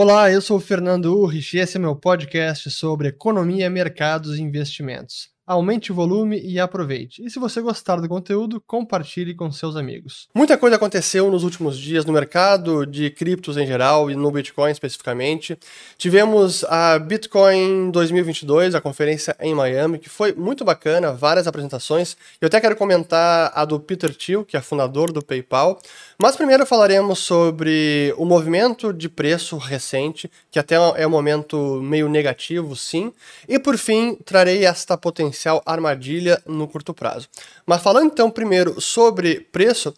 Olá, eu sou o Fernando Urrich e esse é meu podcast sobre economia, mercados e investimentos. Aumente o volume e aproveite. E se você gostar do conteúdo, compartilhe com seus amigos. Muita coisa aconteceu nos últimos dias no mercado de criptos em geral e no Bitcoin especificamente. Tivemos a Bitcoin 2022, a conferência em Miami, que foi muito bacana, várias apresentações. Eu até quero comentar a do Peter Thiel, que é fundador do PayPal. Mas primeiro falaremos sobre o movimento de preço recente, que até é um momento meio negativo, sim. E por fim, trarei esta potencial armadilha no curto prazo. Mas falando então primeiro sobre preço,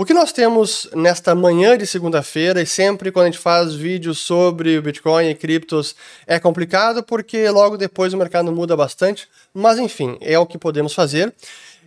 o que nós temos nesta manhã de segunda-feira, e sempre quando a gente faz vídeos sobre o Bitcoin e criptos, é complicado porque logo depois o mercado muda bastante, mas enfim, é o que podemos fazer.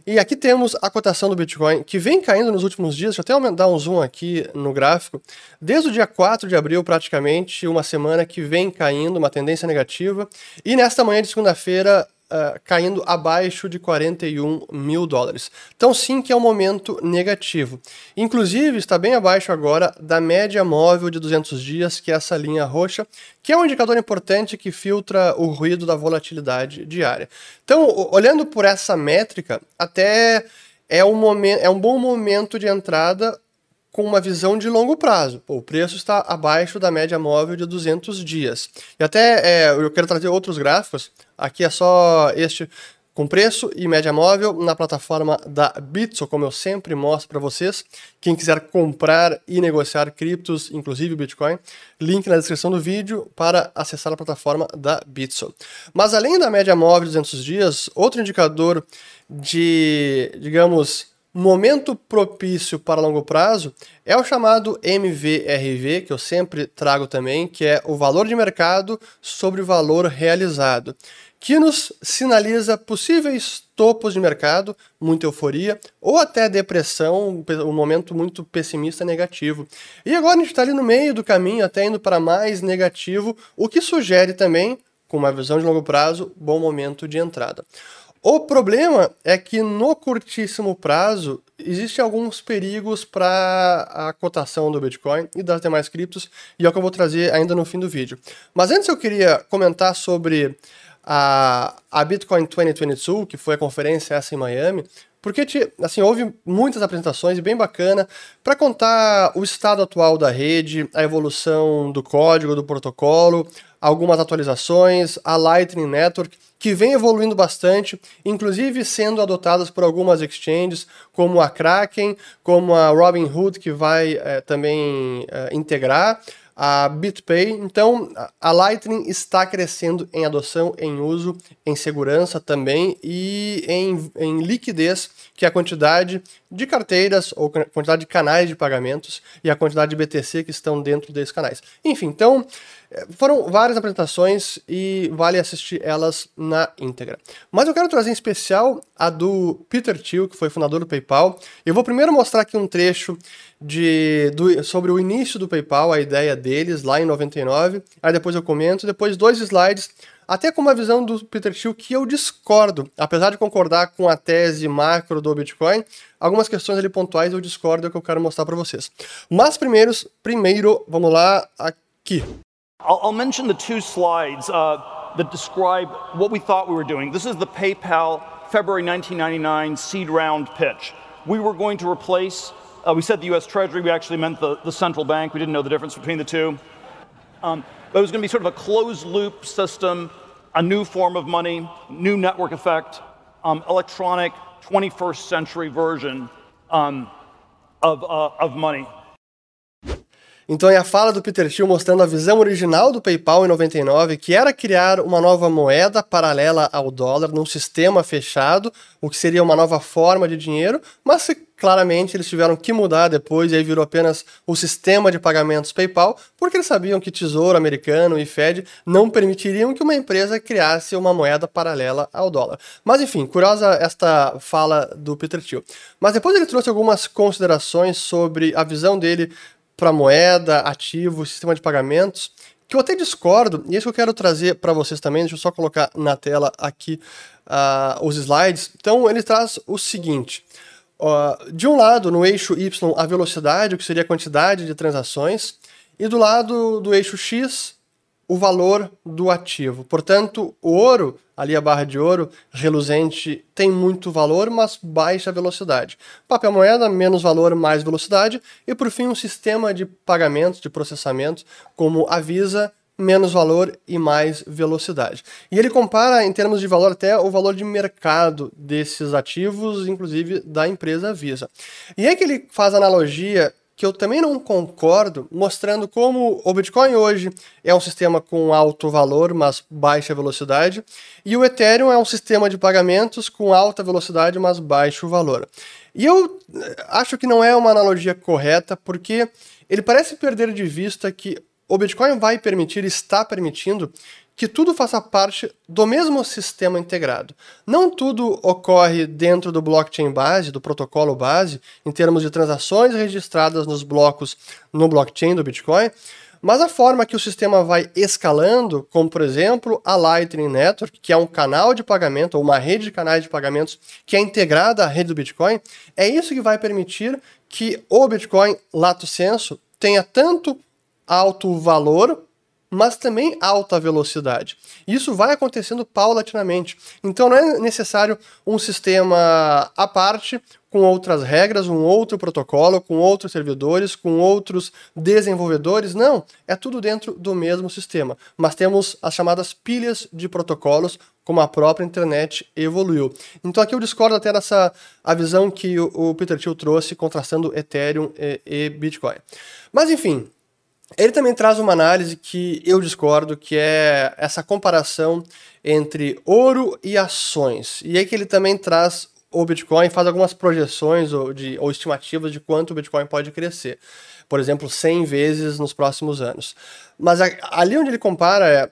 E aqui temos a cotação do Bitcoin, que vem caindo nos últimos dias. Deixa eu até dar um zoom aqui no gráfico. Desde o dia 4 de abril, praticamente, uma semana que vem caindo, uma tendência negativa. E nesta manhã de segunda-feira, uh, caindo abaixo de 41 mil dólares. Então, sim, que é um momento negativo. Inclusive, está bem abaixo agora da média móvel de 200 dias, que é essa linha roxa, que é um indicador importante que filtra o ruído da volatilidade diária. Então, olhando por essa métrica, até é um, é um bom momento de entrada com uma visão de longo prazo. Pô, o preço está abaixo da média móvel de 200 dias. E até é, eu quero trazer outros gráficos. Aqui é só este com preço e média móvel na plataforma da Bitso, como eu sempre mostro para vocês. Quem quiser comprar e negociar criptos, inclusive Bitcoin, link na descrição do vídeo para acessar a plataforma da Bitso. Mas além da média móvel de 200 dias, outro indicador de, digamos, momento propício para longo prazo é o chamado MVRV, que eu sempre trago também, que é o valor de mercado sobre o valor realizado, que nos sinaliza possíveis topos de mercado, muita euforia, ou até depressão, um momento muito pessimista negativo. E agora a gente está ali no meio do caminho, até indo para mais negativo, o que sugere também, com uma visão de longo prazo, bom momento de entrada. O problema é que no curtíssimo prazo existem alguns perigos para a cotação do Bitcoin e das demais criptos, e é o que eu vou trazer ainda no fim do vídeo. Mas antes eu queria comentar sobre a, a Bitcoin 2022, que foi a conferência essa em Miami, porque assim, houve muitas apresentações bem bacana para contar o estado atual da rede, a evolução do código, do protocolo, algumas atualizações, a Lightning Network, que vem evoluindo bastante, inclusive sendo adotadas por algumas exchanges, como a Kraken, como a Robinhood, que vai é, também é, integrar a BitPay. Então, a Lightning está crescendo em adoção, em uso, em segurança também e em, em liquidez, que é a quantidade de carteiras ou quantidade de canais de pagamentos e a quantidade de BTC que estão dentro desses canais. Enfim, então, foram várias apresentações e vale assistir elas na íntegra. Mas eu quero trazer em especial a do Peter Thiel, que foi fundador do PayPal. Eu vou primeiro mostrar aqui um trecho de, do, sobre o início do PayPal, a ideia deles lá em 99. Aí depois eu comento, depois dois slides, até com uma visão do Peter Thiel que eu discordo, apesar de concordar com a tese macro do Bitcoin, algumas questões ali pontuais eu discordo é que eu quero mostrar para vocês. Mas primeiros, primeiro, vamos lá aqui. I'll, I'll mention the two slides uh, that describe what we thought we were doing. This is the PayPal February 1999 seed round pitch. We were going to replace Uh, we said the US Treasury, we actually meant the, the central bank. We didn't know the difference between the two. Um, but it was going to be sort of a closed loop system, a new form of money, new network effect, um, electronic 21st century version um, of, uh, of money. Então é a fala do Peter Thiel mostrando a visão original do PayPal em 99, que era criar uma nova moeda paralela ao dólar num sistema fechado, o que seria uma nova forma de dinheiro, mas claramente eles tiveram que mudar depois e aí virou apenas o sistema de pagamentos PayPal, porque eles sabiam que Tesouro Americano e Fed não permitiriam que uma empresa criasse uma moeda paralela ao dólar. Mas enfim, curiosa esta fala do Peter Thiel. Mas depois ele trouxe algumas considerações sobre a visão dele para moeda, ativo, sistema de pagamentos, que eu até discordo, e é isso eu quero trazer para vocês também, deixa eu só colocar na tela aqui uh, os slides. Então, ele traz o seguinte, uh, de um lado, no eixo Y, a velocidade, o que seria a quantidade de transações, e do lado do eixo X, o valor do ativo. Portanto, o ouro, ali a barra de ouro reluzente, tem muito valor, mas baixa velocidade. Papel moeda, menos valor, mais velocidade. E por fim, um sistema de pagamentos, de processamento, como a Visa, menos valor e mais velocidade. E ele compara, em termos de valor, até o valor de mercado desses ativos, inclusive da empresa Visa. E é que ele faz analogia que eu também não concordo, mostrando como o Bitcoin hoje é um sistema com alto valor, mas baixa velocidade, e o Ethereum é um sistema de pagamentos com alta velocidade, mas baixo valor. E eu eh, acho que não é uma analogia correta, porque ele parece perder de vista que o Bitcoin vai permitir, está permitindo, que tudo faça parte do mesmo sistema integrado. Não tudo ocorre dentro do blockchain base, do protocolo base, em termos de transações registradas nos blocos no blockchain do Bitcoin, mas a forma que o sistema vai escalando, como por exemplo a Lightning Network, que é um canal de pagamento, ou uma rede de canais de pagamentos que é integrada à rede do Bitcoin, é isso que vai permitir que o Bitcoin, lato senso, tenha tanto alto valor mas também alta velocidade. Isso vai acontecendo paulatinamente. Então não é necessário um sistema à parte, com outras regras, um outro protocolo, com outros servidores, com outros desenvolvedores. Não, é tudo dentro do mesmo sistema. Mas temos as chamadas pilhas de protocolos, como a própria internet evoluiu. Então aqui eu discordo até dessa a visão que o, o Peter Thiel trouxe contrastando Ethereum e, e Bitcoin. Mas enfim, ele também traz uma análise que eu discordo, que é essa comparação entre ouro e ações. E é que ele também traz o Bitcoin, faz algumas projeções ou, de, ou estimativas de quanto o Bitcoin pode crescer. Por exemplo, 100 vezes nos próximos anos. Mas a, ali onde ele compara é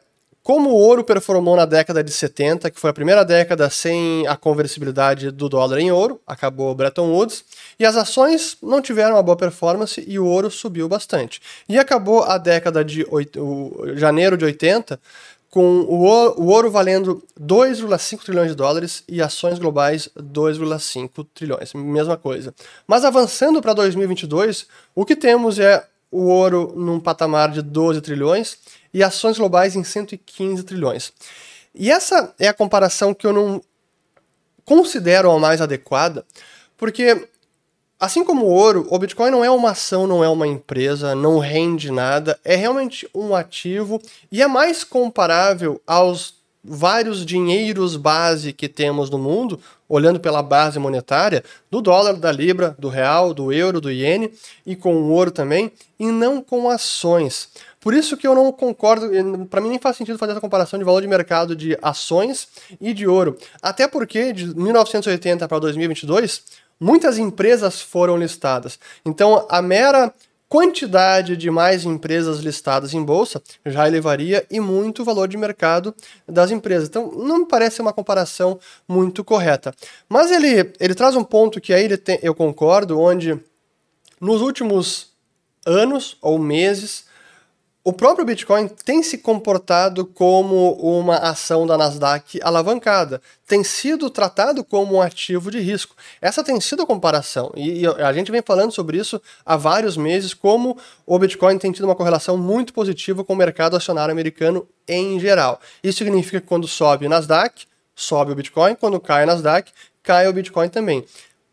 como o ouro performou na década de 70, que foi a primeira década sem a conversibilidade do dólar em ouro, acabou Bretton Woods, e as ações não tiveram uma boa performance e o ouro subiu bastante. E acabou a década de janeiro de 80 com o o ouro valendo 2,5 trilhões de dólares e ações globais 2,5 trilhões, mesma coisa. Mas avançando para 2022, o que temos é o ouro num patamar de 12 trilhões e ações globais em 115 trilhões. E essa é a comparação que eu não considero a mais adequada, porque assim como o ouro, o Bitcoin não é uma ação, não é uma empresa, não rende nada, é realmente um ativo e é mais comparável aos vários dinheiros base que temos no mundo, olhando pela base monetária, do dólar, da libra, do real, do euro, do iene e com o ouro também, e não com ações. Por isso que eu não concordo, para mim nem faz sentido fazer essa comparação de valor de mercado de ações e de ouro. Até porque de 1980 para 2022, muitas empresas foram listadas. Então, a mera quantidade de mais empresas listadas em bolsa já elevaria e muito o valor de mercado das empresas. Então, não me parece uma comparação muito correta. Mas ele, ele traz um ponto que aí tem, eu concordo, onde nos últimos anos ou meses o próprio Bitcoin tem se comportado como uma ação da Nasdaq alavancada, tem sido tratado como um ativo de risco. Essa tem sido a comparação, e a gente vem falando sobre isso há vários meses, como o Bitcoin tem tido uma correlação muito positiva com o mercado acionário americano em geral. Isso significa que quando sobe o Nasdaq, sobe o Bitcoin, quando cai o Nasdaq, cai o Bitcoin também.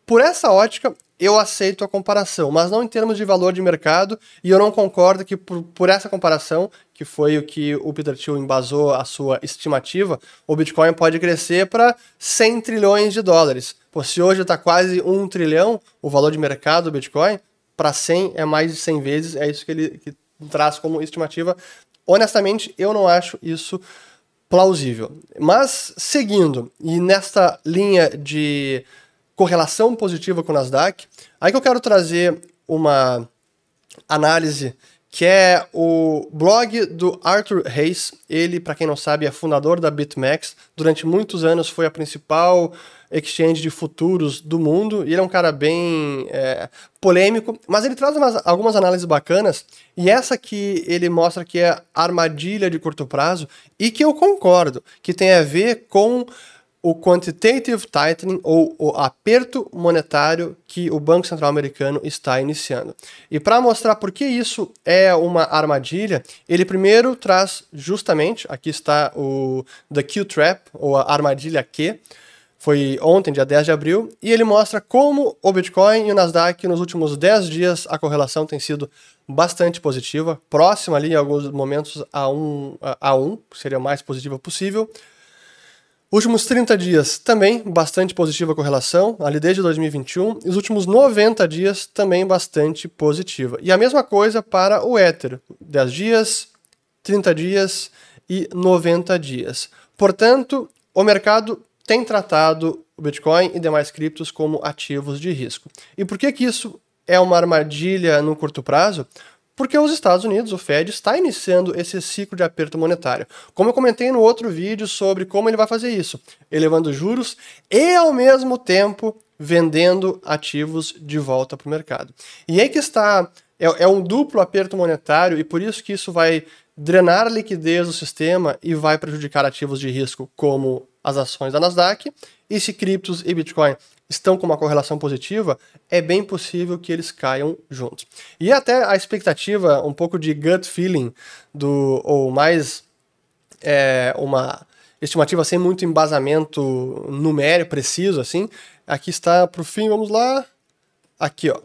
Por essa ótica, eu aceito a comparação, mas não em termos de valor de mercado, e eu não concordo que por, por essa comparação, que foi o que o Peter Thiel embasou a sua estimativa, o Bitcoin pode crescer para 100 trilhões de dólares. Pô, se hoje está quase 1 trilhão o valor de mercado do Bitcoin, para 100 é mais de 100 vezes, é isso que ele que traz como estimativa. Honestamente, eu não acho isso plausível. Mas, seguindo, e nesta linha de correlação positiva com o Nasdaq. Aí que eu quero trazer uma análise que é o blog do Arthur Hayes. Ele, para quem não sabe, é fundador da BitMEX. Durante muitos anos foi a principal exchange de futuros do mundo. E ele é um cara bem é, polêmico, mas ele traz umas, algumas análises bacanas. E essa que ele mostra que é armadilha de curto prazo e que eu concordo, que tem a ver com o quantitative tightening ou o aperto monetário que o Banco Central americano está iniciando. E para mostrar por que isso é uma armadilha, ele primeiro traz justamente, aqui está o The Q Trap ou a armadilha Q, foi ontem, dia 10 de abril, e ele mostra como o Bitcoin e o Nasdaq nos últimos 10 dias a correlação tem sido bastante positiva, próxima ali em alguns momentos a 1, um, a 1 um, seria o mais positiva possível. Últimos 30 dias também bastante positiva correlação, ali desde 2021, e os últimos 90 dias também bastante positiva. E a mesma coisa para o Ether, 10 dias, 30 dias e 90 dias. Portanto, o mercado tem tratado o Bitcoin e demais criptos como ativos de risco. E por que, que isso é uma armadilha no curto prazo? Porque os Estados Unidos, o Fed, está iniciando esse ciclo de aperto monetário. Como eu comentei no outro vídeo sobre como ele vai fazer isso, elevando juros e ao mesmo tempo vendendo ativos de volta para o mercado. E aí que está, é, é um duplo aperto monetário e por isso que isso vai drenar a liquidez do sistema e vai prejudicar ativos de risco como as ações da Nasdaq. E se criptos e Bitcoin estão com uma correlação positiva, é bem possível que eles caiam juntos. E até a expectativa, um pouco de gut feeling, do, ou mais é, uma estimativa sem muito embasamento numérico preciso, assim. Aqui está para o fim, vamos lá. Aqui, ó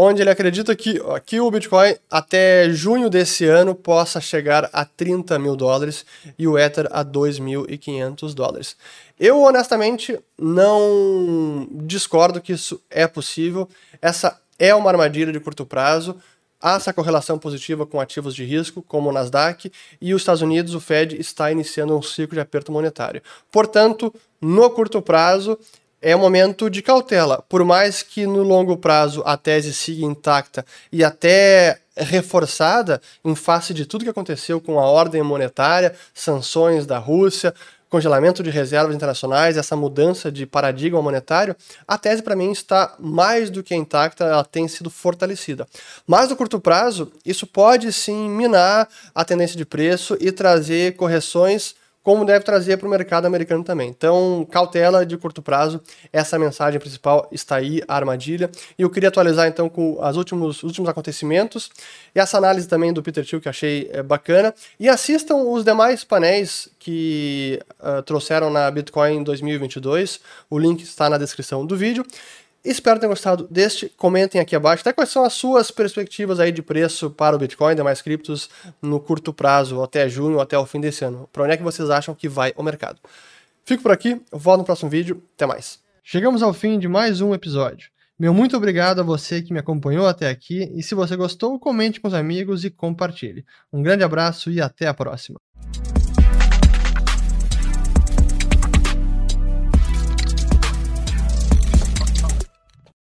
onde ele acredita que, que o Bitcoin até junho desse ano possa chegar a 30 mil dólares e o Ether a 2.500 dólares. Eu honestamente não discordo que isso é possível. Essa é uma armadilha de curto prazo. Há essa correlação positiva com ativos de risco, como o Nasdaq, e os Estados Unidos, o Fed, está iniciando um ciclo de aperto monetário. Portanto, no curto prazo, é um momento de cautela. Por mais que no longo prazo a tese siga intacta e até reforçada em face de tudo que aconteceu com a ordem monetária, sanções da Rússia, congelamento de reservas internacionais, essa mudança de paradigma monetário, a tese para mim está mais do que intacta, ela tem sido fortalecida. Mas no curto prazo, isso pode sim minar a tendência de preço e trazer correções como deve trazer para o mercado americano também. Então, cautela de curto prazo, essa mensagem principal está aí, a armadilha. E eu queria atualizar então com os últimos, últimos acontecimentos e essa análise também do Peter Thiel que achei é, bacana. E assistam os demais painéis que uh, trouxeram na Bitcoin 2022, o link está na descrição do vídeo. Espero ter gostado deste. Comentem aqui abaixo até quais são as suas perspectivas aí de preço para o Bitcoin e demais criptos no curto prazo, até junho, até o fim desse ano. Para onde é que vocês acham que vai o mercado? Fico por aqui, volto no próximo vídeo. Até mais. Chegamos ao fim de mais um episódio. Meu muito obrigado a você que me acompanhou até aqui e se você gostou, comente com os amigos e compartilhe. Um grande abraço e até a próxima.